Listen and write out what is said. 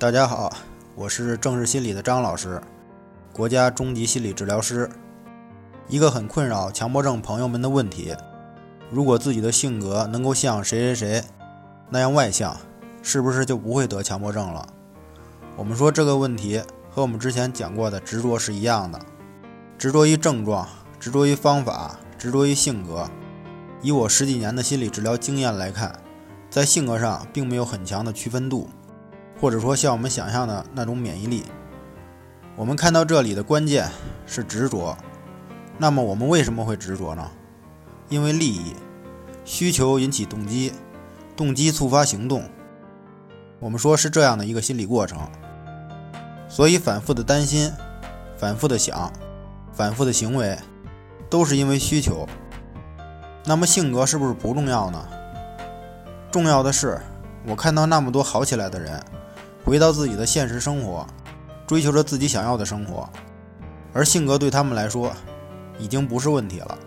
大家好，我是正视心理的张老师，国家中级心理治疗师。一个很困扰强迫症朋友们的问题：如果自己的性格能够像谁谁谁那样外向，是不是就不会得强迫症了？我们说这个问题和我们之前讲过的执着是一样的，执着于症状，执着于方法，执着于性格。以我十几年的心理治疗经验来看，在性格上并没有很强的区分度。或者说像我们想象的那种免疫力，我们看到这里的关键是执着。那么我们为什么会执着呢？因为利益需求引起动机，动机触发行动。我们说是这样的一个心理过程。所以反复的担心，反复的想，反复的行为，都是因为需求。那么性格是不是不重要呢？重要的是，我看到那么多好起来的人。回到自己的现实生活，追求着自己想要的生活，而性格对他们来说已经不是问题了。